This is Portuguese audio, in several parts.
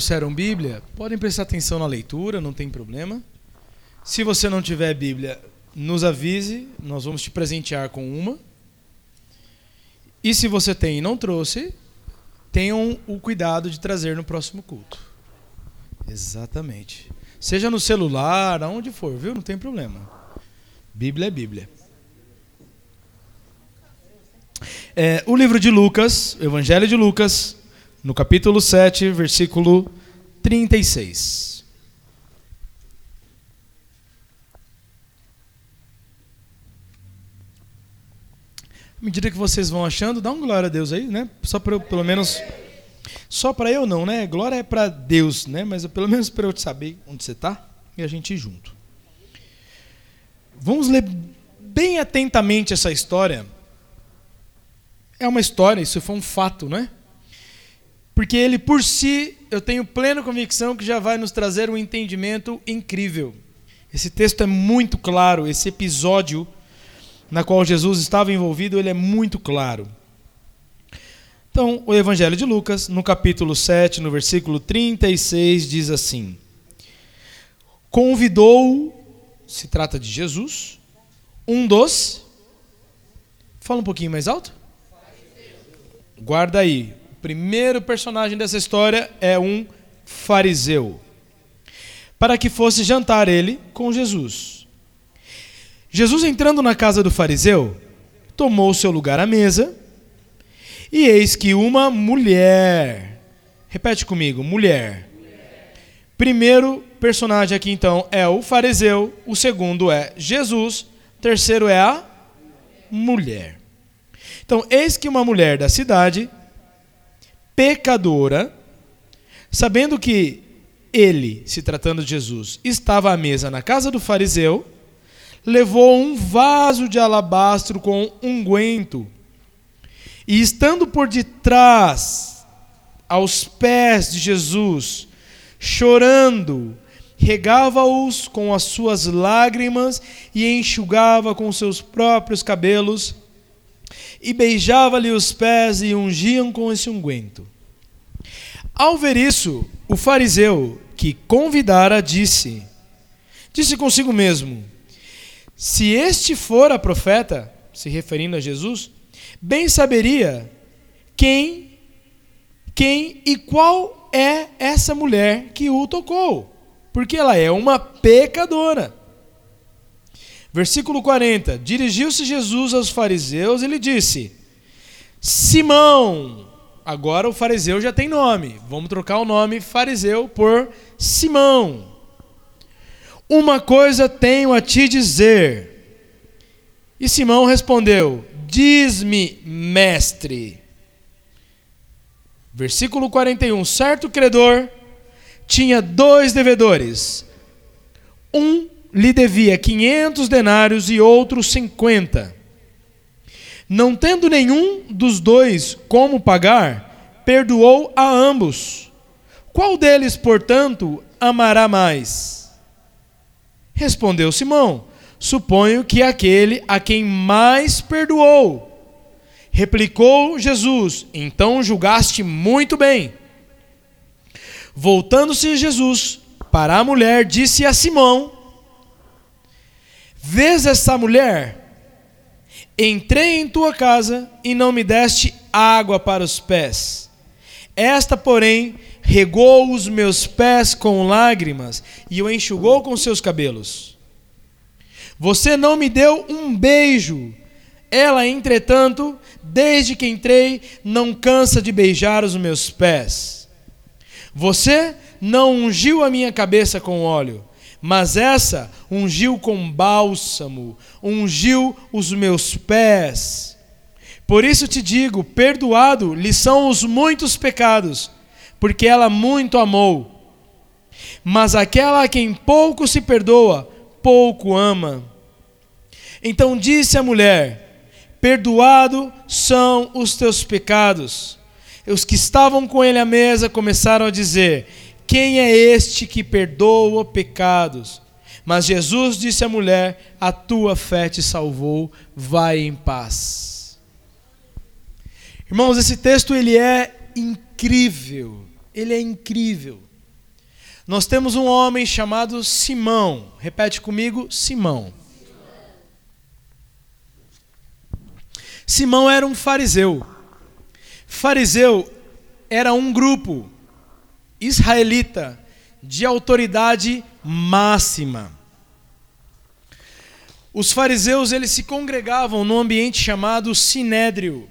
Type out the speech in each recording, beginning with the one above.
trouxeram Bíblia, podem prestar atenção na leitura, não tem problema. Se você não tiver Bíblia, nos avise, nós vamos te presentear com uma. E se você tem e não trouxe, tenham o cuidado de trazer no próximo culto. Exatamente. Seja no celular, aonde for, viu? Não tem problema. Bíblia é Bíblia. É, o livro de Lucas, o Evangelho de Lucas, no capítulo 7, versículo 36. À medida que vocês vão achando, dá um glória a Deus aí, né? Só para eu, pelo menos. Só para eu não, né? Glória é para Deus, né? Mas pelo menos para eu saber onde você está e a gente ir junto. Vamos ler bem atentamente essa história. É uma história, isso foi um fato, né? Porque ele por si, eu tenho plena convicção que já vai nos trazer um entendimento incrível. Esse texto é muito claro, esse episódio na qual Jesus estava envolvido, ele é muito claro. Então, o Evangelho de Lucas, no capítulo 7, no versículo 36, diz assim: Convidou, se trata de Jesus, um dos. Fala um pouquinho mais alto. Guarda aí primeiro personagem dessa história é um fariseu. Para que fosse jantar ele com Jesus. Jesus, entrando na casa do fariseu, tomou seu lugar à mesa, e eis que uma mulher. Repete comigo, mulher. Primeiro personagem aqui então é o fariseu, o segundo é Jesus, o terceiro é a mulher. Então, eis que uma mulher da cidade pecadora, sabendo que ele, se tratando de Jesus, estava à mesa na casa do fariseu, levou um vaso de alabastro com unguento e, estando por detrás, aos pés de Jesus, chorando, regava-os com as suas lágrimas e enxugava com seus próprios cabelos e beijava-lhe os pés e ungiam com esse unguento. Ao ver isso, o fariseu que convidara disse: Disse consigo mesmo: Se este fora profeta, se referindo a Jesus, bem saberia quem, quem e qual é essa mulher que o tocou, porque ela é uma pecadora. Versículo 40: Dirigiu-se Jesus aos fariseus e lhe disse: Simão, agora o fariseu já tem nome, vamos trocar o nome fariseu por Simão. Uma coisa tenho a te dizer. E Simão respondeu: Diz-me, mestre. Versículo 41: Certo credor tinha dois devedores. Um lhe devia quinhentos denários e outro cinquenta. Não tendo nenhum dos dois como pagar, perdoou a ambos. Qual deles, portanto, amará mais? Respondeu Simão: Suponho que aquele a quem mais perdoou. Replicou Jesus: Então julgaste muito bem. Voltando-se Jesus para a mulher, disse a Simão: Vês essa mulher? Entrei em tua casa e não me deste água para os pés. Esta, porém, regou os meus pés com lágrimas e o enxugou com seus cabelos. Você não me deu um beijo. Ela, entretanto, desde que entrei, não cansa de beijar os meus pés. Você não ungiu a minha cabeça com óleo mas essa ungiu com bálsamo, ungiu os meus pés. Por isso te digo: perdoado lhe são os muitos pecados, porque ela muito amou. Mas aquela a quem pouco se perdoa, pouco ama. Então disse a mulher: Perdoado são os teus pecados. Os que estavam com ele à mesa começaram a dizer: quem é este que perdoa pecados? Mas Jesus disse à mulher: A tua fé te salvou, vai em paz. Irmãos, esse texto ele é incrível. Ele é incrível. nós temos um homem chamado Simão. Repete comigo, Simão. Simão era um fariseu. Fariseu era um grupo israelita de autoridade máxima. Os fariseus eles se congregavam no ambiente chamado sinédrio.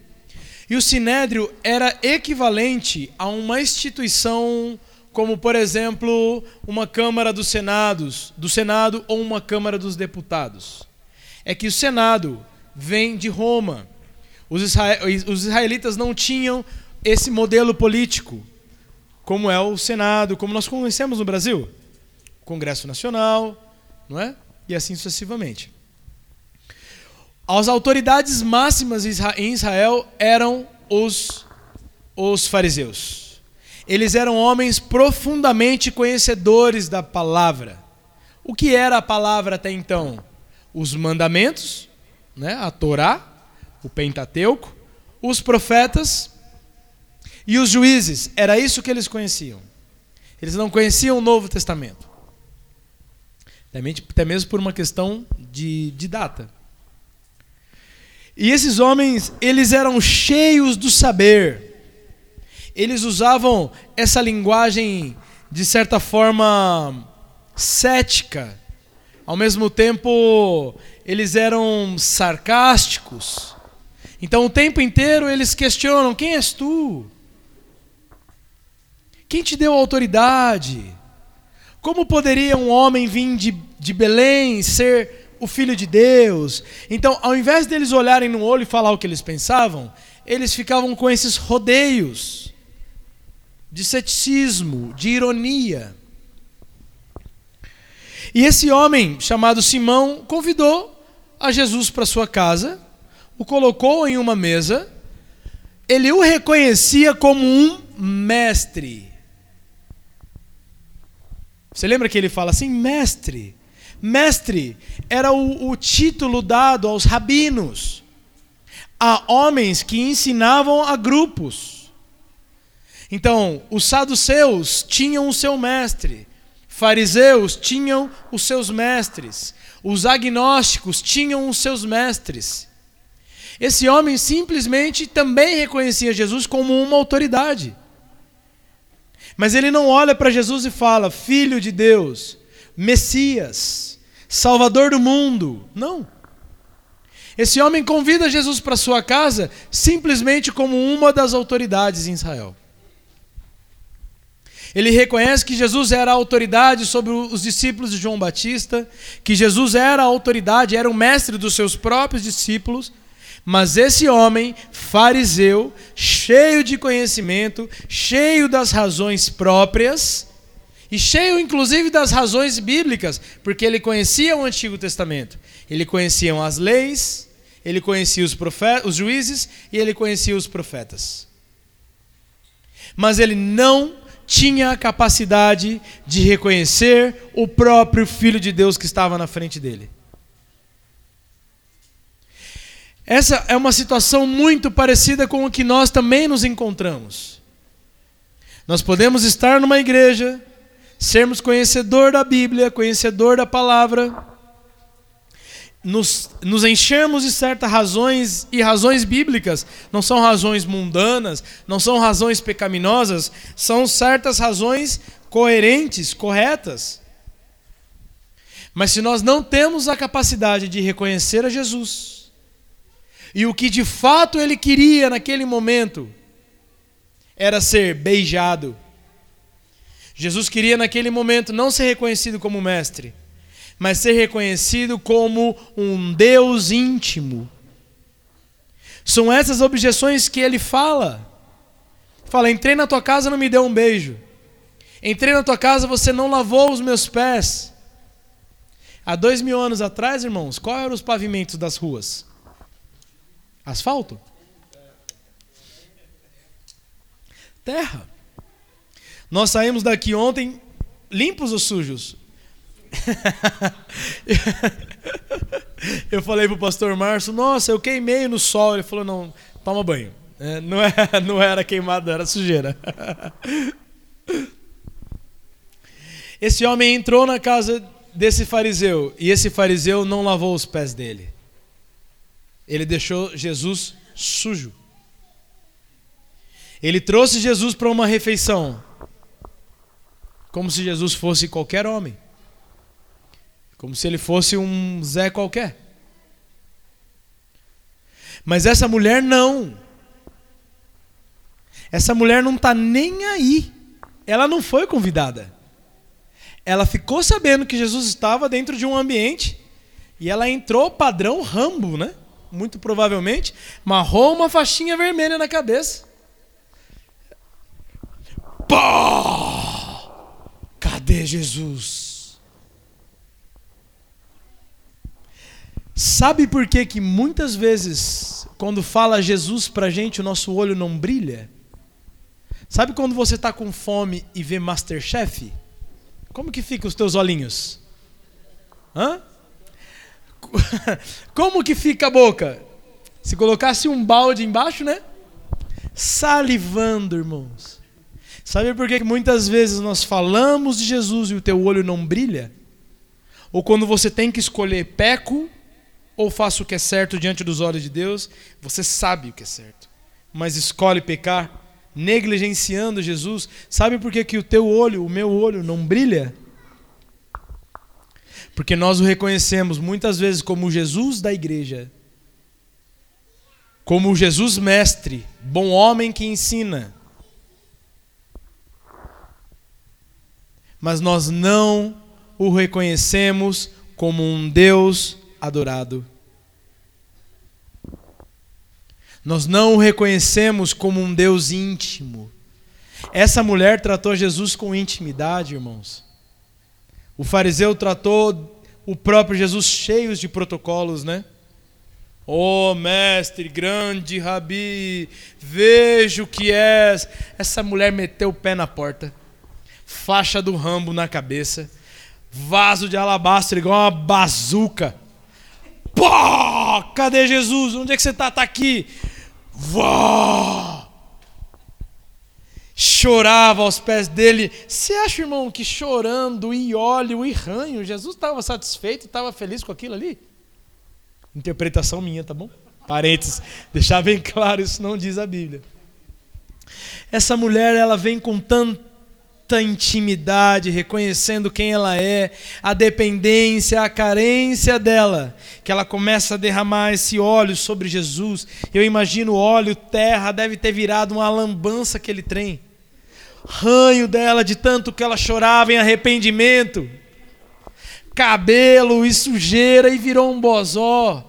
E o sinédrio era equivalente a uma instituição como, por exemplo, uma Câmara dos Senados, do Senado ou uma Câmara dos Deputados. É que o Senado vem de Roma. Os, israelitas não tinham esse modelo político, como é o Senado, como nós conhecemos no Brasil. Congresso Nacional, não é? E assim sucessivamente. As autoridades máximas em Israel eram os, os fariseus. Eles eram homens profundamente conhecedores da palavra. O que era a palavra até então? Os mandamentos, né? a Torá, o Pentateuco, os profetas e os juízes. Era isso que eles conheciam. Eles não conheciam o Novo Testamento. Até mesmo por uma questão de, de data. E esses homens, eles eram cheios do saber. Eles usavam essa linguagem de certa forma cética. Ao mesmo tempo, eles eram sarcásticos. Então, o tempo inteiro eles questionam: quem és tu? Quem te deu autoridade? Como poderia um homem vir de, de Belém ser o Filho de Deus. Então, ao invés deles olharem no olho e falar o que eles pensavam, eles ficavam com esses rodeios de ceticismo, de ironia. E esse homem, chamado Simão, convidou a Jesus para sua casa, o colocou em uma mesa, ele o reconhecia como um mestre. Você lembra que ele fala assim, mestre? Mestre era o, o título dado aos rabinos, a homens que ensinavam a grupos. Então, os saduceus tinham o seu mestre, fariseus tinham os seus mestres, os agnósticos tinham os seus mestres. Esse homem simplesmente também reconhecia Jesus como uma autoridade. Mas ele não olha para Jesus e fala: Filho de Deus, Messias, Salvador do mundo. Não. Esse homem convida Jesus para sua casa simplesmente como uma das autoridades em Israel. Ele reconhece que Jesus era a autoridade sobre os discípulos de João Batista, que Jesus era a autoridade, era o mestre dos seus próprios discípulos, mas esse homem, fariseu, cheio de conhecimento, cheio das razões próprias, e cheio, inclusive, das razões bíblicas, porque ele conhecia o Antigo Testamento. Ele conhecia as leis, ele conhecia os, os juízes e ele conhecia os profetas. Mas ele não tinha a capacidade de reconhecer o próprio Filho de Deus que estava na frente dele. Essa é uma situação muito parecida com o que nós também nos encontramos. Nós podemos estar numa igreja, sermos conhecedor da Bíblia, conhecedor da palavra, nos, nos enchermos de certas razões e razões bíblicas, não são razões mundanas, não são razões pecaminosas, são certas razões coerentes, corretas. Mas se nós não temos a capacidade de reconhecer a Jesus e o que de fato ele queria naquele momento era ser beijado, Jesus queria naquele momento não ser reconhecido como mestre, mas ser reconhecido como um Deus íntimo. São essas objeções que ele fala. Fala: entrei na tua casa não me deu um beijo. Entrei na tua casa você não lavou os meus pés. Há dois mil anos atrás, irmãos, qual eram os pavimentos das ruas? Asfalto? Terra. Nós saímos daqui ontem limpos ou sujos? eu falei pro pastor Márcio, nossa, eu queimei no sol. Ele falou, não, toma banho. É, não, é, não era era sujeira. Esse homem entrou na casa desse fariseu e esse fariseu não lavou os pés dele. Ele deixou Jesus sujo. Ele trouxe Jesus para uma refeição, como se Jesus fosse qualquer homem, como se ele fosse um Zé qualquer. Mas essa mulher não. Essa mulher não está nem aí. Ela não foi convidada. Ela ficou sabendo que Jesus estava dentro de um ambiente e ela entrou padrão Rambo, né? Muito provavelmente, marrou uma faixinha vermelha na cabeça. Pá! Cadê Jesus? Sabe por que que muitas vezes quando fala Jesus pra gente o nosso olho não brilha? Sabe quando você está com fome e vê Masterchef? Como que fica os teus olhinhos? Hã? Como que fica a boca? Se colocasse um balde embaixo, né? Salivando, irmãos. Sabe por que muitas vezes nós falamos de Jesus e o teu olho não brilha? Ou quando você tem que escolher peco ou faço o que é certo diante dos olhos de Deus, você sabe o que é certo, mas escolhe pecar negligenciando Jesus, sabe por que, que o teu olho, o meu olho, não brilha? Porque nós o reconhecemos muitas vezes como Jesus da igreja, como Jesus mestre, bom homem que ensina. Mas nós não o reconhecemos como um Deus adorado. Nós não o reconhecemos como um Deus íntimo. Essa mulher tratou Jesus com intimidade, irmãos. O fariseu tratou o próprio Jesus cheios de protocolos, né? Oh, mestre, grande rabi, vejo que és. Essa mulher meteu o pé na porta, faixa do rambo na cabeça, vaso de alabastro igual uma bazuca. Pô, cadê Jesus? Onde é que você está? Está aqui. Vó! Chorava aos pés dele. Você acha, irmão, que chorando e óleo e ranho, Jesus estava satisfeito, estava feliz com aquilo ali? Interpretação minha, tá bom? Parênteses, deixar bem claro, isso não diz a Bíblia. Essa mulher, ela vem com tanta intimidade, reconhecendo quem ela é, a dependência, a carência dela, que ela começa a derramar esse óleo sobre Jesus. Eu imagino o óleo, terra, deve ter virado uma lambança aquele trem. Ranho dela de tanto que ela chorava em arrependimento. Cabelo e sujeira e virou um bozó.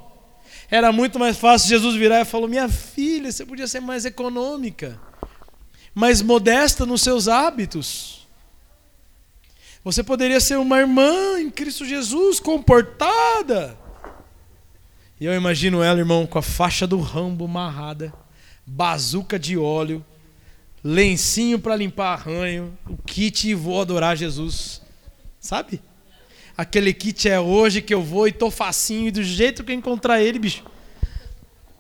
Era muito mais fácil Jesus virar e falou: Minha filha, você podia ser mais econômica mais modesta nos seus hábitos. Você poderia ser uma irmã em Cristo Jesus, comportada. E eu imagino ela, irmão, com a faixa do rambo amarrada, bazuca de óleo, lencinho para limpar arranho, o kit e vou adorar Jesus. Sabe? Aquele kit é hoje que eu vou e tô facinho e do jeito que eu encontrar ele, bicho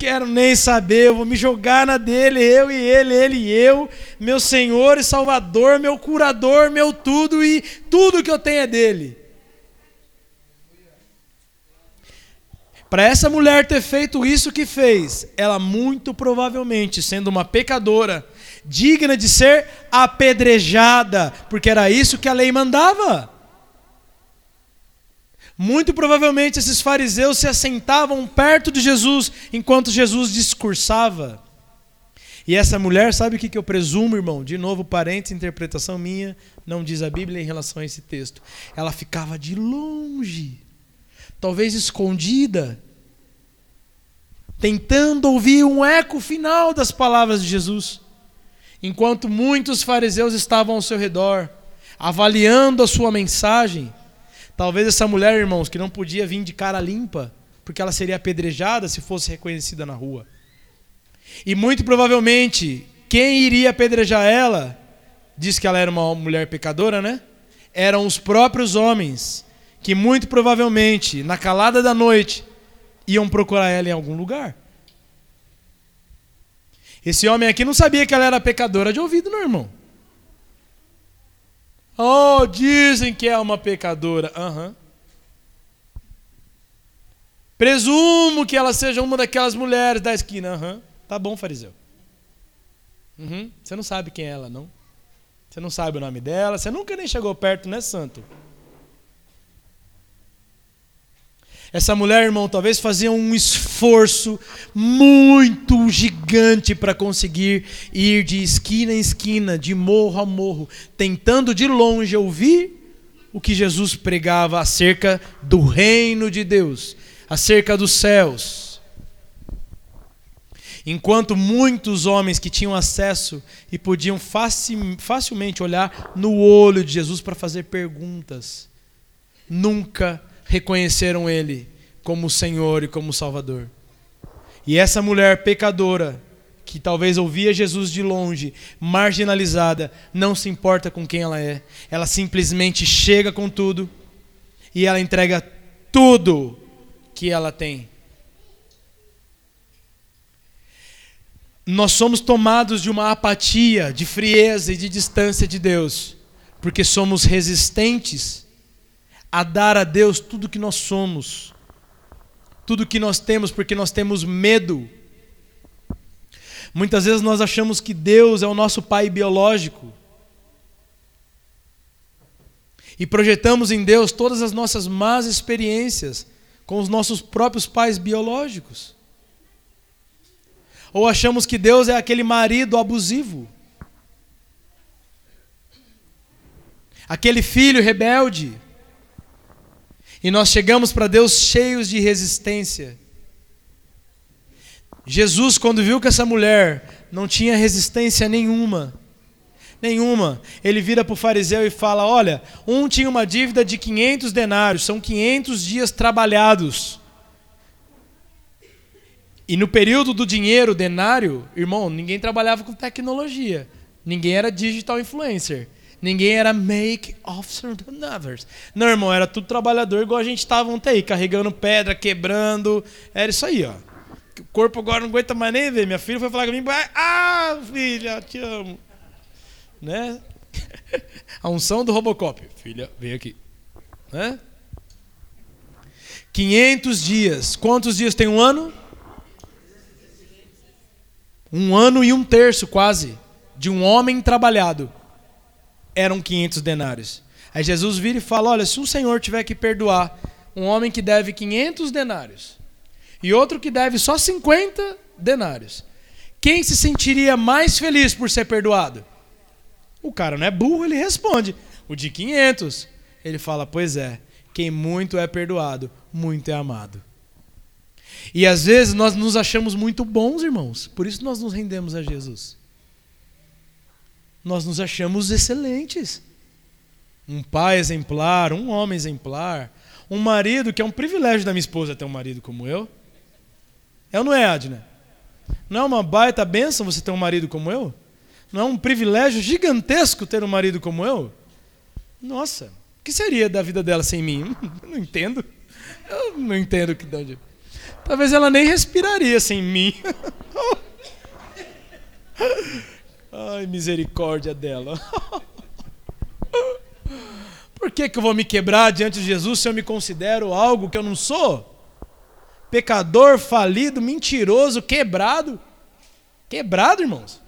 quero nem saber, eu vou me jogar na dele, eu e ele, ele e eu, meu Senhor e Salvador, meu curador, meu tudo e tudo que eu tenho é dele. Para essa mulher ter feito isso que fez, ela muito provavelmente, sendo uma pecadora, digna de ser apedrejada, porque era isso que a lei mandava. Muito provavelmente esses fariseus se assentavam perto de Jesus enquanto Jesus discursava. E essa mulher, sabe o que eu presumo, irmão? De novo, parênteses, interpretação minha, não diz a Bíblia em relação a esse texto. Ela ficava de longe, talvez escondida, tentando ouvir um eco final das palavras de Jesus, enquanto muitos fariseus estavam ao seu redor, avaliando a sua mensagem Talvez essa mulher, irmãos, que não podia vir de cara limpa, porque ela seria apedrejada se fosse reconhecida na rua. E muito provavelmente, quem iria apedrejar ela, diz que ela era uma mulher pecadora, né? Eram os próprios homens, que muito provavelmente, na calada da noite, iam procurar ela em algum lugar. Esse homem aqui não sabia que ela era pecadora de ouvido, não, irmão. Oh, dizem que é uma pecadora. Uhum. Presumo que ela seja uma daquelas mulheres da esquina. Uhum. Tá bom, fariseu. Uhum. Você não sabe quem é ela, não? Você não sabe o nome dela, você nunca nem chegou perto, né, santo? Essa mulher, irmão, talvez fazia um esforço muito gigante para conseguir ir de esquina em esquina, de morro a morro, tentando de longe ouvir o que Jesus pregava acerca do reino de Deus, acerca dos céus. Enquanto muitos homens que tinham acesso e podiam facilmente olhar no olho de Jesus para fazer perguntas, nunca reconheceram Ele como Senhor e como Salvador. E essa mulher pecadora, que talvez ouvia Jesus de longe, marginalizada, não se importa com quem ela é. Ela simplesmente chega com tudo e ela entrega tudo que ela tem. Nós somos tomados de uma apatia, de frieza e de distância de Deus, porque somos resistentes a dar a Deus tudo que nós somos, tudo que nós temos, porque nós temos medo. Muitas vezes nós achamos que Deus é o nosso pai biológico. E projetamos em Deus todas as nossas más experiências com os nossos próprios pais biológicos. Ou achamos que Deus é aquele marido abusivo. Aquele filho rebelde e nós chegamos para Deus cheios de resistência. Jesus, quando viu que essa mulher não tinha resistência nenhuma, nenhuma, ele vira para o fariseu e fala: Olha, um tinha uma dívida de 500 denários, são 500 dias trabalhados. E no período do dinheiro, denário, irmão, ninguém trabalhava com tecnologia, ninguém era digital influencer. Ninguém era make officer than others. Não, irmão, era tudo trabalhador igual a gente estava ontem aí, carregando pedra, quebrando. Era isso aí, ó. O corpo agora não aguenta mais nem ver. Minha filha foi falar comigo, ah, filha, te amo. Né? A unção do Robocop. Filha, vem aqui. Né? 500 dias. Quantos dias tem um ano? Um ano e um terço, quase, de um homem trabalhado eram 500 denários. Aí Jesus vira e fala: Olha, se um senhor tiver que perdoar um homem que deve 500 denários e outro que deve só 50 denários, quem se sentiria mais feliz por ser perdoado? O cara não é burro, ele responde: O de 500. Ele fala: Pois é, quem muito é perdoado, muito é amado. E às vezes nós nos achamos muito bons, irmãos, por isso nós nos rendemos a Jesus nós nos achamos excelentes. Um pai exemplar, um homem exemplar, um marido que é um privilégio da minha esposa ter um marido como eu. É ou não é, Adna? Não é uma baita benção você ter um marido como eu? Não é um privilégio gigantesco ter um marido como eu? Nossa, o que seria da vida dela sem mim? não entendo. Eu não entendo que de onde. Talvez ela nem respiraria sem mim. Ai, misericórdia dela. Por que, que eu vou me quebrar diante de Jesus se eu me considero algo que eu não sou? Pecador, falido, mentiroso, quebrado. Quebrado, irmãos.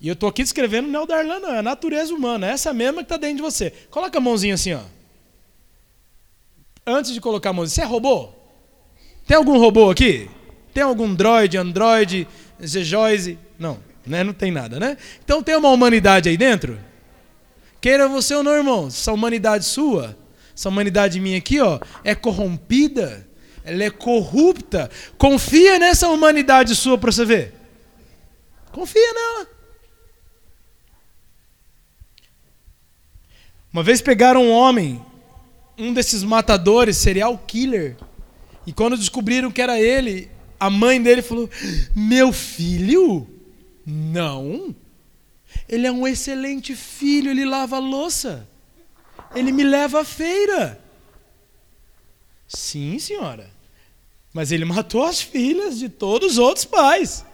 E eu estou aqui descrevendo não é o Darlan, não, é a natureza humana, é essa mesma que está dentro de você. Coloca a mãozinha assim, ó. Antes de colocar a mãozinha, você é robô? Tem algum robô aqui? Tem algum droid, android, Zejoise. Não, né? não tem nada, né? Então tem uma humanidade aí dentro? Queira você ou não, irmão, essa humanidade sua, essa humanidade minha aqui, ó, é corrompida, ela é corrupta. Confia nessa humanidade sua para você ver. Confia nela. Uma vez pegaram um homem, um desses matadores, serial killer, e quando descobriram que era ele, a mãe dele falou: Meu filho? Não. Ele é um excelente filho, ele lava a louça. Ele me leva à feira. Sim, senhora. Mas ele matou as filhas de todos os outros pais.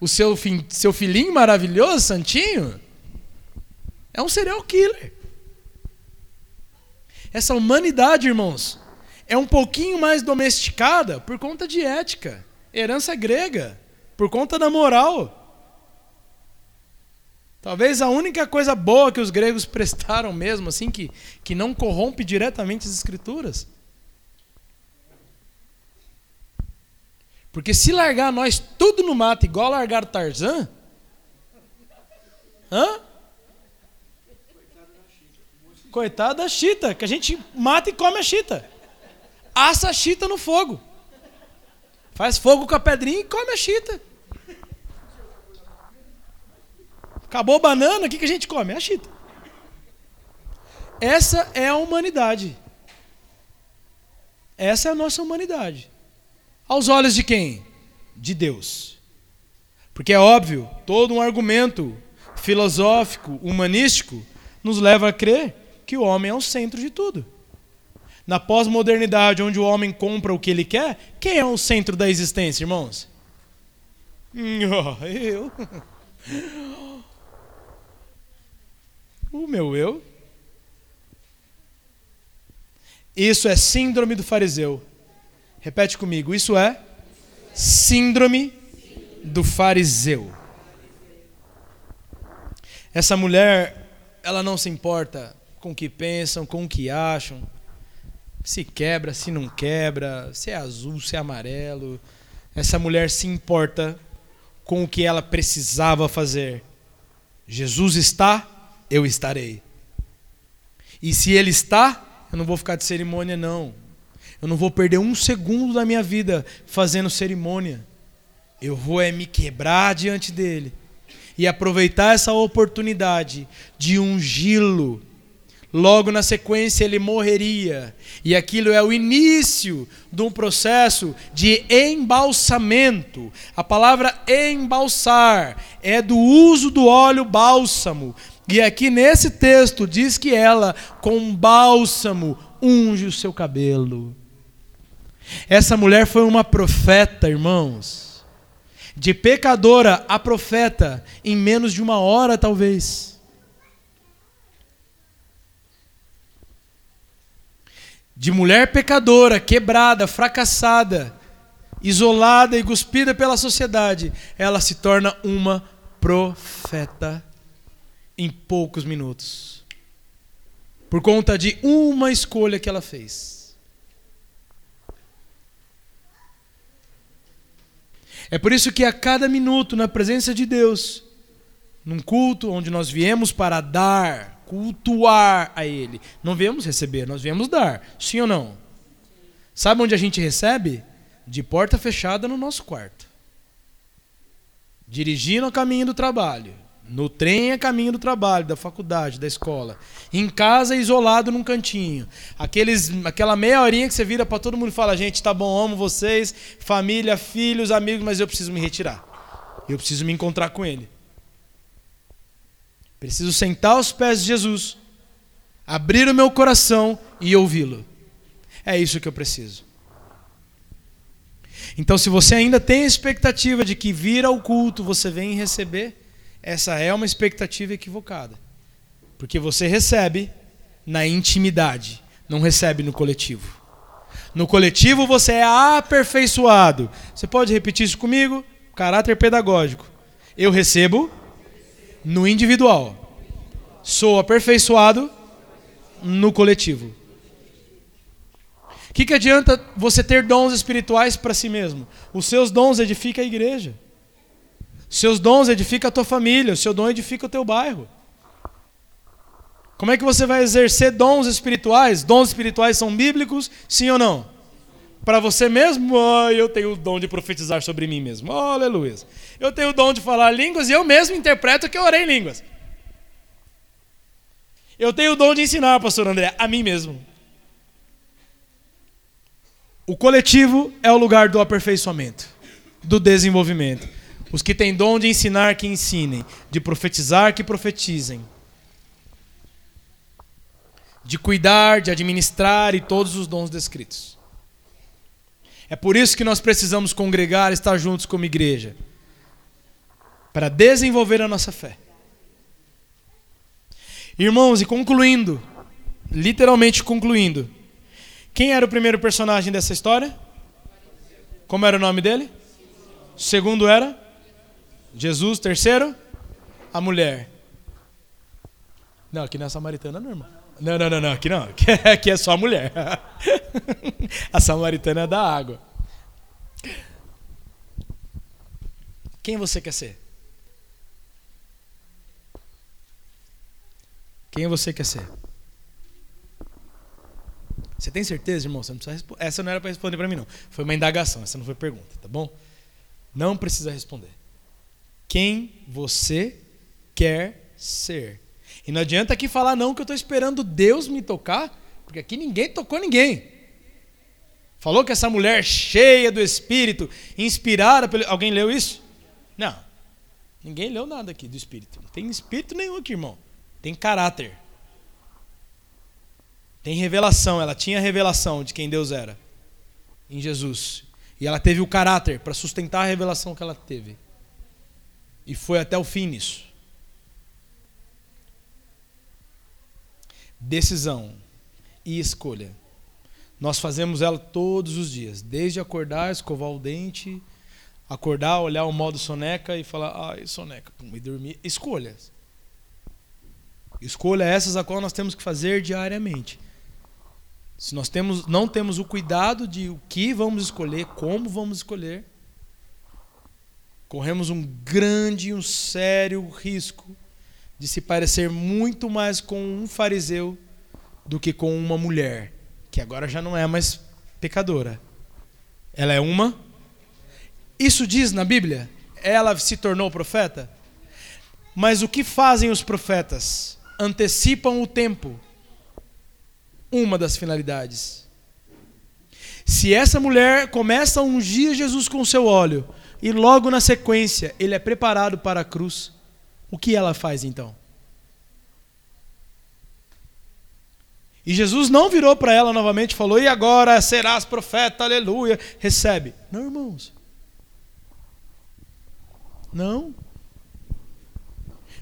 O seu, seu filhinho maravilhoso, Santinho? É um serial killer. Essa humanidade, irmãos, é um pouquinho mais domesticada por conta de ética, herança grega, por conta da moral. Talvez a única coisa boa que os gregos prestaram mesmo, assim, que, que não corrompe diretamente as escrituras. Porque se largar nós tudo no mato, igual largar Tarzan, hã? Coitado da chita, que a gente mata e come a chita. Assa a chita no fogo. Faz fogo com a pedrinha e come a chita. Acabou a banana, o que, que a gente come? É a chita. Essa é a humanidade. Essa é a nossa humanidade. Aos olhos de quem? De Deus. Porque é óbvio, todo um argumento filosófico, humanístico, nos leva a crer que o homem é o centro de tudo. Na pós-modernidade, onde o homem compra o que ele quer, quem é o centro da existência, irmãos? Eu. O meu eu. Isso é síndrome do fariseu. Repete comigo. Isso é síndrome do fariseu. Essa mulher, ela não se importa com o que pensam, com o que acham, se quebra, se não quebra, se é azul, se é amarelo. Essa mulher se importa com o que ela precisava fazer. Jesus está, eu estarei. E se ele está, eu não vou ficar de cerimônia, não. Eu não vou perder um segundo da minha vida fazendo cerimônia. Eu vou é me quebrar diante dele e aproveitar essa oportunidade de ungí-lo Logo na sequência ele morreria. E aquilo é o início de um processo de embalsamento. A palavra embalsar é do uso do óleo bálsamo. E aqui nesse texto diz que ela, com bálsamo, unge o seu cabelo. Essa mulher foi uma profeta, irmãos. De pecadora a profeta, em menos de uma hora, talvez. De mulher pecadora, quebrada, fracassada, isolada e cuspida pela sociedade, ela se torna uma profeta em poucos minutos. Por conta de uma escolha que ela fez. É por isso que a cada minuto na presença de Deus, num culto onde nós viemos para dar, cultuar a Ele. Não viemos receber, nós viemos dar. Sim ou não? Sabe onde a gente recebe? De porta fechada no nosso quarto. Dirigindo a caminho do trabalho. No trem a caminho do trabalho, da faculdade, da escola. Em casa, isolado num cantinho. Aqueles, aquela meia horinha que você vira para todo mundo e fala: gente, tá bom, amo vocês, família, filhos, amigos, mas eu preciso me retirar. Eu preciso me encontrar com ele. Preciso sentar aos pés de Jesus, abrir o meu coração e ouvi-lo. É isso que eu preciso. Então, se você ainda tem a expectativa de que vir ao culto você vem receber, essa é uma expectativa equivocada. Porque você recebe na intimidade, não recebe no coletivo. No coletivo você é aperfeiçoado. Você pode repetir isso comigo? Caráter pedagógico. Eu recebo no individual. Sou aperfeiçoado no coletivo. O que, que adianta você ter dons espirituais para si mesmo? Os seus dons edificam a igreja. Seus dons edificam a tua família. O seu dom edifica o teu bairro. Como é que você vai exercer dons espirituais? Dons espirituais são bíblicos, sim ou não? Para você mesmo, oh, eu tenho o dom de profetizar sobre mim mesmo. Oh, aleluia. Eu tenho o dom de falar línguas e eu mesmo interpreto que eu orei em línguas. Eu tenho o dom de ensinar, pastor André, a mim mesmo. O coletivo é o lugar do aperfeiçoamento, do desenvolvimento. Os que têm dom de ensinar, que ensinem. De profetizar, que profetizem. De cuidar, de administrar e todos os dons descritos. É por isso que nós precisamos congregar, estar juntos como igreja para desenvolver a nossa fé. Irmãos, e concluindo, literalmente concluindo, quem era o primeiro personagem dessa história? Como era o nome dele? segundo era Jesus. Terceiro, a mulher. Não, aqui não é samaritana, não, irmão. Não, não, não, não, aqui não. Aqui é só a mulher. A samaritana é da água. Quem você quer ser? Quem você quer ser? Você tem certeza, irmão? Você não precisa responder. Essa não era para responder para mim, não. Foi uma indagação, essa não foi pergunta, tá bom? Não precisa responder. Quem você quer ser? E não adianta aqui falar, não, que eu estou esperando Deus me tocar, porque aqui ninguém tocou ninguém. Falou que essa mulher cheia do Espírito, inspirada pelo. Alguém leu isso? Não. Ninguém leu nada aqui do Espírito. Não tem Espírito nenhum aqui, irmão. Tem caráter. Tem revelação. Ela tinha revelação de quem Deus era em Jesus. E ela teve o caráter para sustentar a revelação que ela teve. E foi até o fim nisso. Decisão e escolha. Nós fazemos ela todos os dias, desde acordar, escovar o dente, acordar, olhar o modo soneca e falar, ai, soneca, pum, e dormir. Escolhas. Escolha essas a qual nós temos que fazer diariamente. Se nós temos, não temos o cuidado de o que vamos escolher, como vamos escolher, corremos um grande e um sério risco de se parecer muito mais com um fariseu do que com uma mulher, que agora já não é mais pecadora. Ela é uma. Isso diz na Bíblia? Ela se tornou profeta? Mas o que fazem os profetas? Antecipam o tempo uma das finalidades. Se essa mulher começa a ungir Jesus com seu óleo e logo na sequência ele é preparado para a cruz, o que ela faz então? E Jesus não virou para ela novamente e falou: E agora serás profeta, aleluia, recebe. Não, irmãos. Não.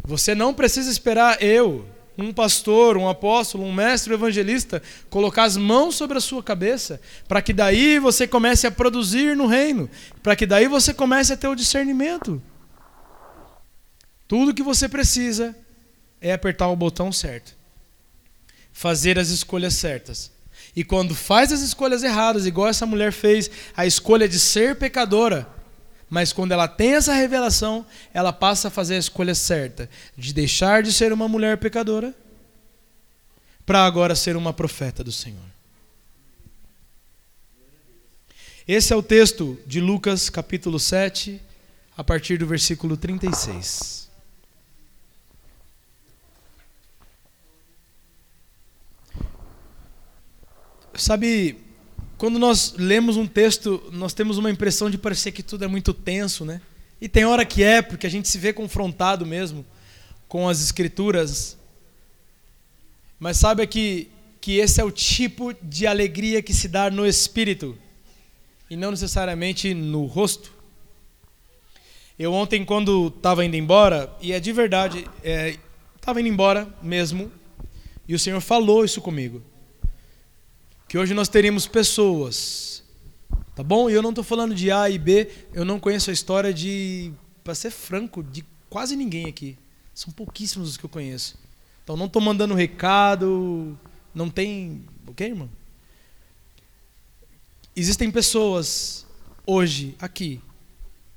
Você não precisa esperar eu um pastor, um apóstolo, um mestre, um evangelista, colocar as mãos sobre a sua cabeça, para que daí você comece a produzir no reino, para que daí você comece a ter o discernimento. Tudo que você precisa é apertar o botão certo, fazer as escolhas certas. E quando faz as escolhas erradas, igual essa mulher fez, a escolha de ser pecadora, mas quando ela tem essa revelação, ela passa a fazer a escolha certa de deixar de ser uma mulher pecadora para agora ser uma profeta do Senhor. Esse é o texto de Lucas capítulo 7, a partir do versículo 36. Sabe, quando nós lemos um texto, nós temos uma impressão de parecer que tudo é muito tenso, né? E tem hora que é, porque a gente se vê confrontado mesmo com as escrituras. Mas sabe que, que esse é o tipo de alegria que se dá no espírito e não necessariamente no rosto. Eu ontem, quando estava indo embora, e é de verdade, estava é, indo embora mesmo, e o Senhor falou isso comigo que hoje nós teríamos pessoas, tá bom? E eu não estou falando de A e B, eu não conheço a história de, para ser franco, de quase ninguém aqui. São pouquíssimos os que eu conheço. Então não estou mandando recado, não tem. Ok, irmão? Existem pessoas hoje, aqui,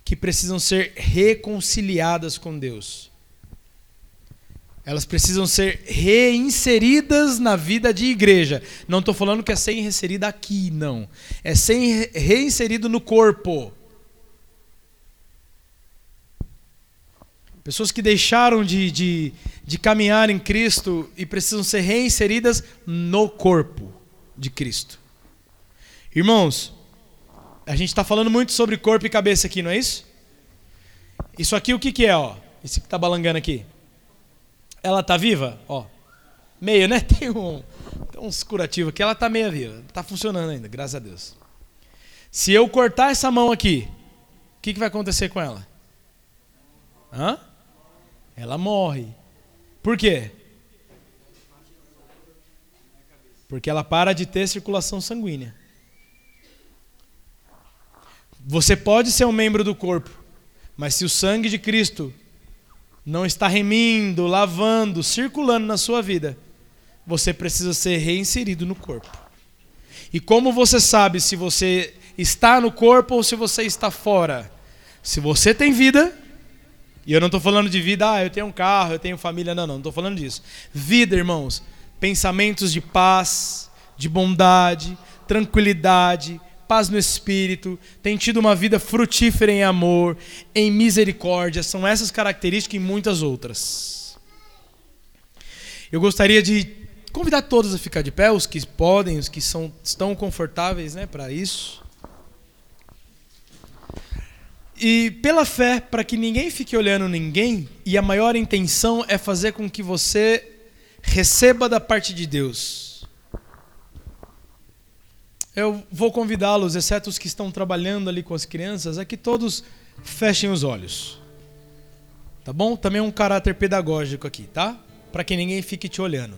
que precisam ser reconciliadas com Deus. Elas precisam ser reinseridas na vida de igreja. Não estou falando que é ser reinserida aqui, não. É ser reinserido no corpo. Pessoas que deixaram de, de, de caminhar em Cristo e precisam ser reinseridas no corpo de Cristo. Irmãos, a gente está falando muito sobre corpo e cabeça aqui, não é isso? Isso aqui o que, que é? Ó? Esse que está balangando aqui. Ela tá viva? Ó. Meio, né? Tem, um, tem uns curativos aqui. Ela tá meio viva. Tá funcionando ainda, graças a Deus. Se eu cortar essa mão aqui, o que, que vai acontecer com ela? Hã? Ela morre. Por quê? Porque ela para de ter circulação sanguínea. Você pode ser um membro do corpo, mas se o sangue de Cristo não está remindo, lavando, circulando na sua vida, você precisa ser reinserido no corpo. E como você sabe se você está no corpo ou se você está fora? Se você tem vida, e eu não estou falando de vida, ah, eu tenho um carro, eu tenho família, não, não, não estou falando disso. Vida, irmãos, pensamentos de paz, de bondade, tranquilidade, paz no espírito, tem tido uma vida frutífera em amor, em misericórdia. São essas características e muitas outras. Eu gostaria de convidar todos a ficar de pé, os que podem, os que são, estão confortáveis né, para isso. E pela fé, para que ninguém fique olhando ninguém, e a maior intenção é fazer com que você receba da parte de Deus eu vou convidá-los, exceto os que estão trabalhando ali com as crianças, a que todos fechem os olhos. Tá bom? Também um caráter pedagógico aqui, tá? Para que ninguém fique te olhando.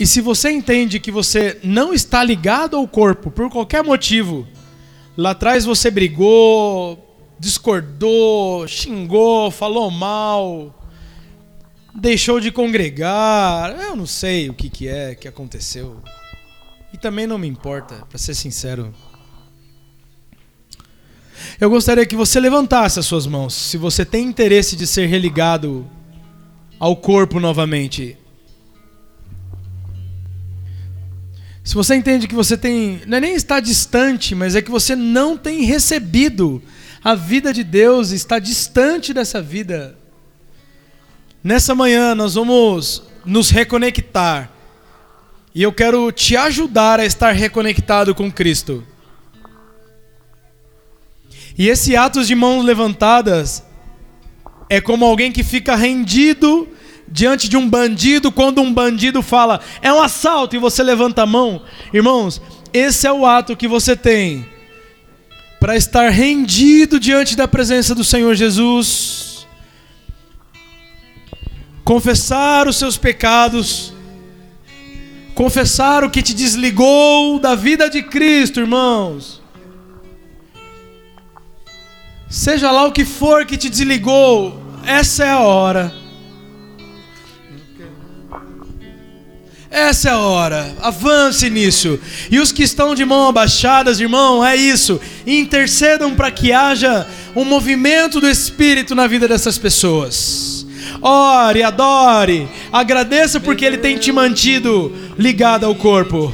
E se você entende que você não está ligado ao corpo por qualquer motivo, lá atrás você brigou, discordou, xingou, falou mal, deixou de congregar, eu não sei o que, que é que aconteceu. Também não me importa, para ser sincero. Eu gostaria que você levantasse as suas mãos, se você tem interesse de ser religado ao corpo novamente. Se você entende que você tem, não é nem estar distante, mas é que você não tem recebido a vida de Deus, está distante dessa vida. Nessa manhã nós vamos nos reconectar e eu quero te ajudar a estar reconectado com Cristo. E esse ato de mãos levantadas é como alguém que fica rendido diante de um bandido quando um bandido fala é um assalto e você levanta a mão. Irmãos, esse é o ato que você tem para estar rendido diante da presença do Senhor Jesus. Confessar os seus pecados confessar o que te desligou da vida de Cristo, irmãos. Seja lá o que for que te desligou, essa é a hora. Essa é a hora, avance nisso. E os que estão de mão abaixadas, irmão, é isso. Intercedam para que haja um movimento do Espírito na vida dessas pessoas. Ore, adore, agradeça porque Ele tem te mantido ligado ao corpo.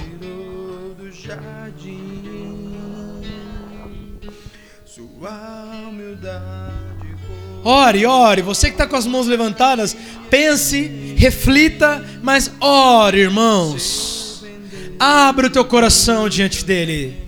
Ore, ore, você que está com as mãos levantadas, pense, reflita, mas ore, irmãos. Abra o teu coração diante dele.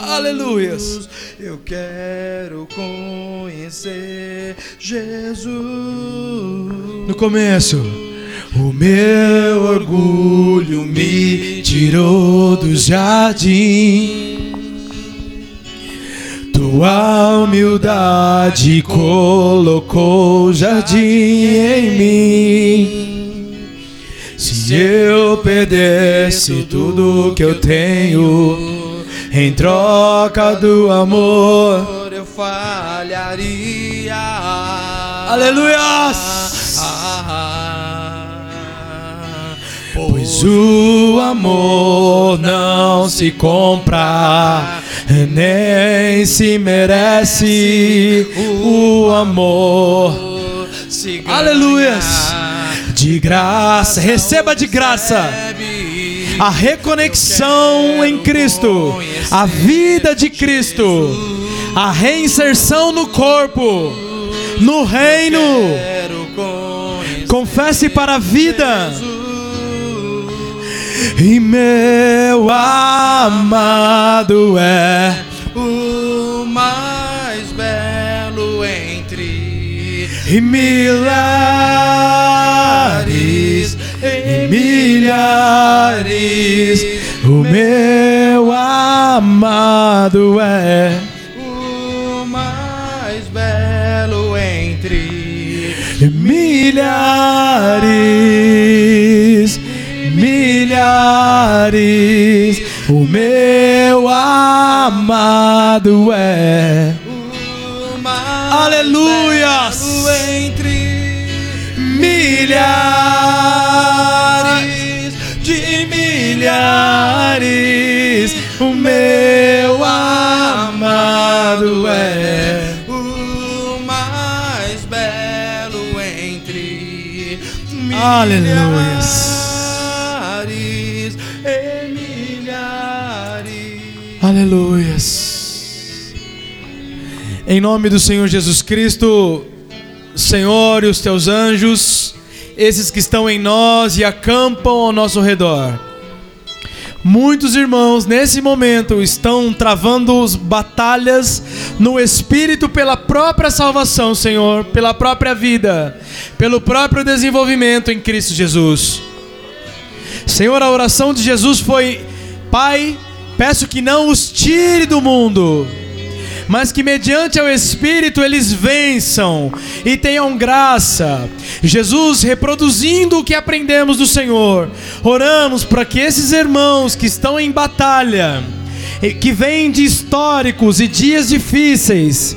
Aleluias. Eu quero conhecer Jesus. No começo, o meu orgulho me tirou do jardim. Tua humildade colocou jardim em mim. Se eu perdesse tudo que eu tenho em troca do amor eu falharia. Aleluia! Pois o amor não se compra, nem se merece. O amor, aleluia! De graça, receba de graça a reconexão em Cristo, a vida de Cristo, a reinserção no corpo, no reino. Confesse para a vida. E meu amado é o mais belo entre milhares, e milhares. O meu amado é o mais belo entre milhares, milhares. O meu amado é. o mais Aleluias! belo entre milhares milhares. O meu amado é. o mais belo entre Aleluias. milhares e milhares. Aleluias. Em nome do Senhor Jesus Cristo, Senhor e os teus anjos, esses que estão em nós e acampam ao nosso redor. Muitos irmãos nesse momento estão travando as batalhas no espírito pela própria salvação, Senhor, pela própria vida, pelo próprio desenvolvimento em Cristo Jesus. Senhor, a oração de Jesus foi: Pai, peço que não os tire do mundo, mas que mediante o Espírito eles vençam e tenham graça. Jesus, reproduzindo o que aprendemos do Senhor, oramos para que esses irmãos que estão em batalha, que vêm de históricos e dias difíceis,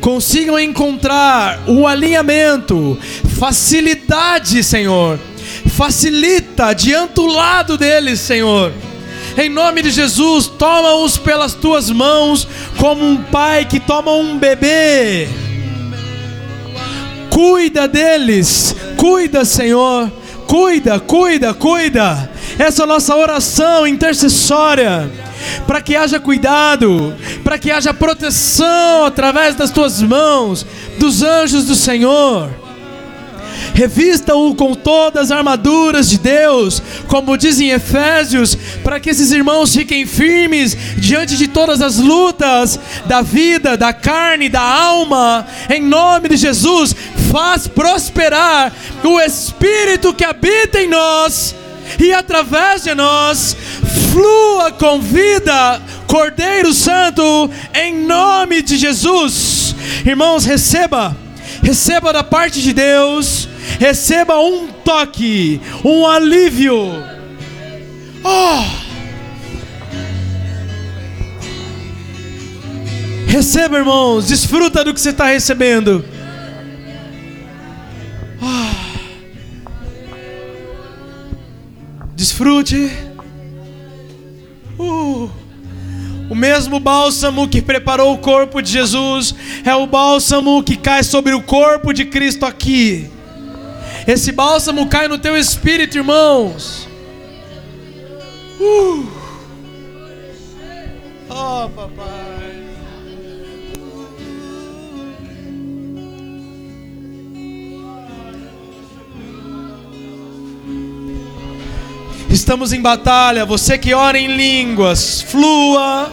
consigam encontrar o alinhamento, facilidade, Senhor. Facilita, adianta o lado deles, Senhor. Em nome de Jesus, toma-os pelas tuas mãos, como um pai que toma um bebê. Cuida deles, cuida, Senhor. Cuida, cuida, cuida. Essa é a nossa oração intercessória. Para que haja cuidado, para que haja proteção através das tuas mãos, dos anjos do Senhor. Revista-o com todas as armaduras de Deus, como diz em Efésios, para que esses irmãos fiquem firmes diante de todas as lutas da vida, da carne, da alma. Em nome de Jesus, faz prosperar o Espírito que habita em nós e através de nós flua com vida, Cordeiro Santo, em nome de Jesus. Irmãos, receba, receba da parte de Deus receba um toque, um alívio. Oh. Receba, irmãos, desfruta do que você está recebendo. Oh. Desfrute. Uh. O mesmo bálsamo que preparou o corpo de Jesus é o bálsamo que cai sobre o corpo de Cristo aqui. Esse bálsamo cai no teu espírito, irmãos. Uh. Oh, papai. Estamos em batalha. Você que ora em línguas, flua.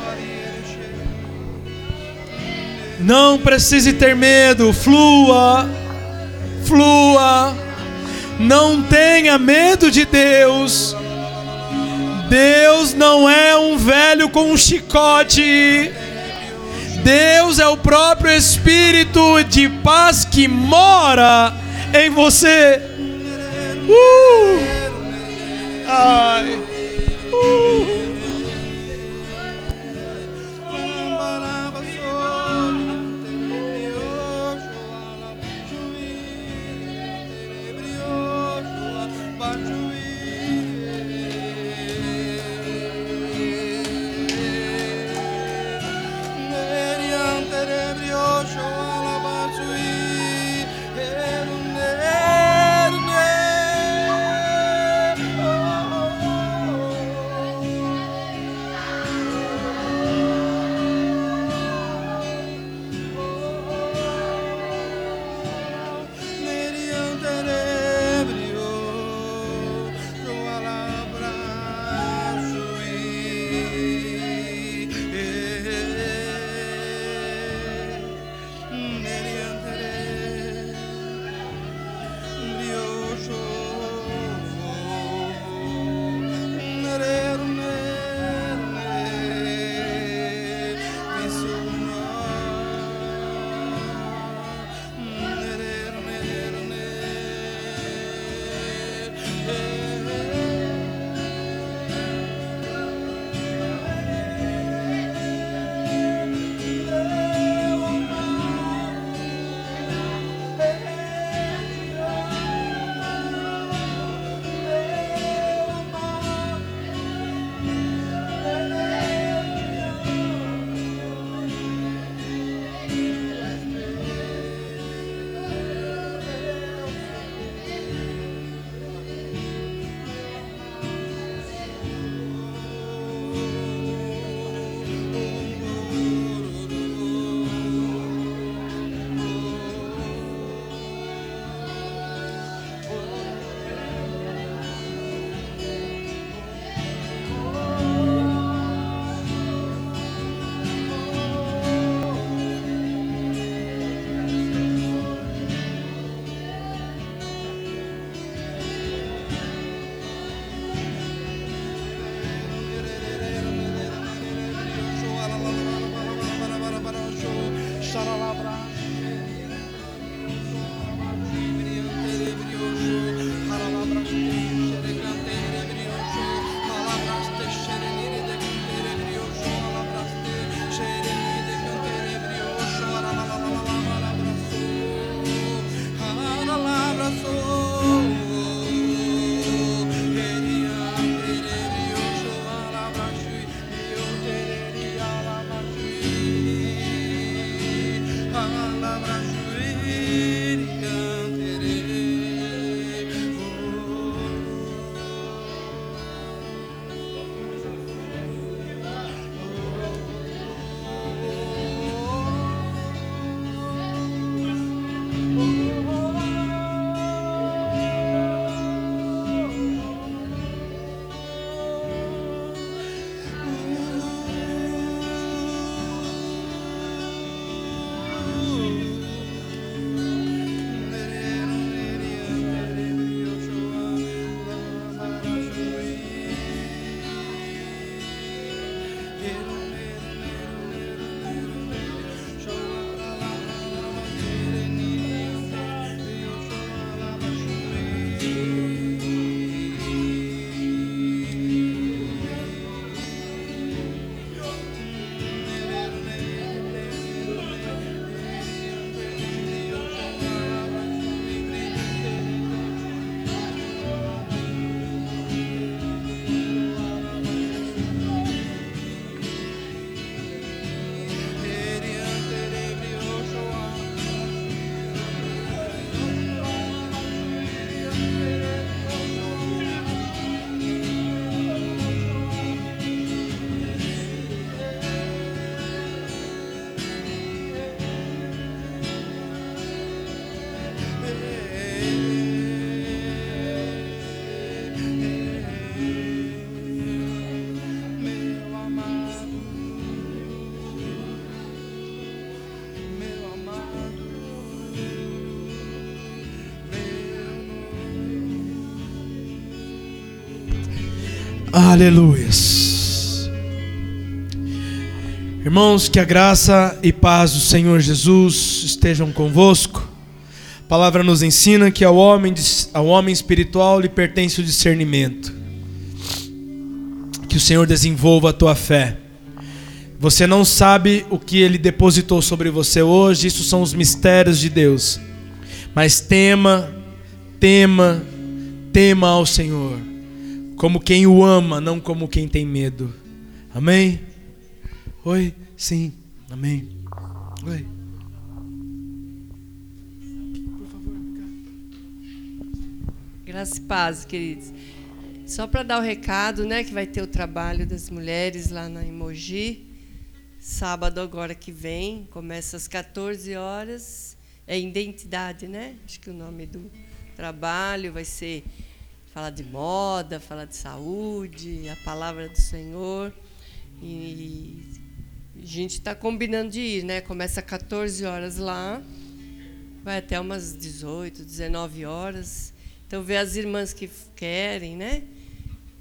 Não precise ter medo, flua. Flua. Não tenha medo de Deus. Deus não é um velho com um chicote. Deus é o próprio Espírito de paz que mora em você. Uh! Ai. Uh! Meu Aleluias. Irmãos, que a graça e paz do Senhor Jesus estejam convosco. A palavra nos ensina que ao homem, ao homem espiritual lhe pertence o discernimento. Que o Senhor desenvolva a tua fé. Você não sabe o que ele depositou sobre você hoje, isso são os mistérios de Deus. Mas tema, tema, tema ao Senhor como quem o ama, não como quem tem medo. Amém? Oi? Sim. Amém. Oi. Graça e paz, queridos. Só para dar o recado, né, que vai ter o trabalho das mulheres lá na Emoji, sábado agora que vem, começa às 14 horas. É identidade, né? Acho que o nome do trabalho vai ser falar de moda, falar de saúde, a palavra do Senhor. E a gente está combinando de ir, né? Começa às 14 horas lá, vai até umas 18, 19 horas. Então, ver as irmãs que querem, né?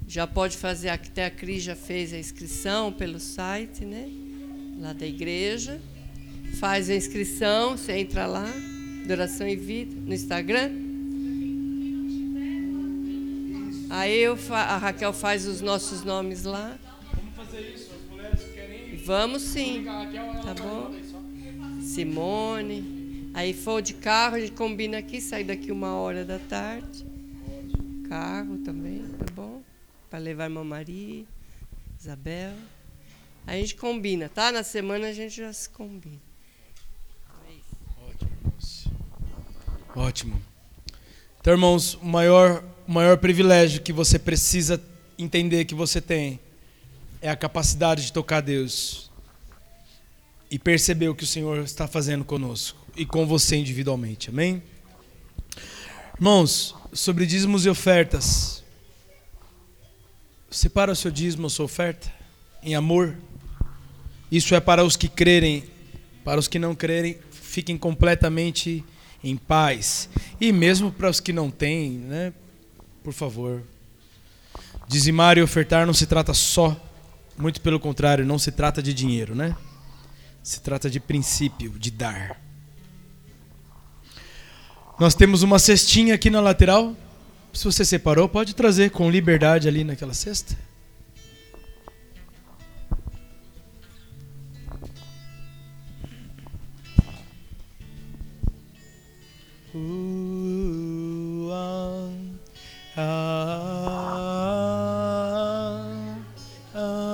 Já pode fazer, até a Cris já fez a inscrição pelo site, né? Lá da igreja. Faz a inscrição, você entra lá, Adoração e Vida, no Instagram. Aí eu, a Raquel faz os nossos nomes lá. Vamos fazer isso, as mulheres querem ir. Vamos sim. Tá bom? Simone. Aí for de carro, a gente combina aqui, sai daqui uma hora da tarde. Carro também, tá bom? Para levar a irmã Maria, Isabel. Aí a gente combina, tá? Na semana a gente já se combina. Ótimo, irmãos. Ótimo. Então, irmãos, o maior, maior privilégio que você precisa entender que você tem é a capacidade de tocar Deus e perceber o que o Senhor está fazendo conosco e com você individualmente. Amém? Irmãos, sobre dízimos e ofertas. Separa o seu dízimo, a sua oferta, em amor. Isso é para os que crerem, para os que não crerem, fiquem completamente em paz. E mesmo para os que não têm, né? Por favor. Dizimar e ofertar não se trata só, muito pelo contrário, não se trata de dinheiro, né? Se trata de princípio, de dar. Nós temos uma cestinha aqui na lateral. Se você separou, pode trazer com liberdade ali naquela cesta. Uh, ah, ah.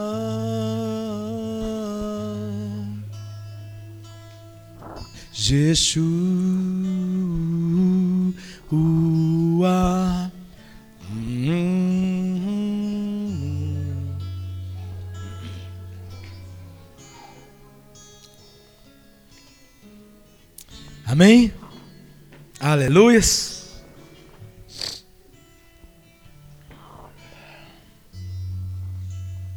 Amém? Aleluias.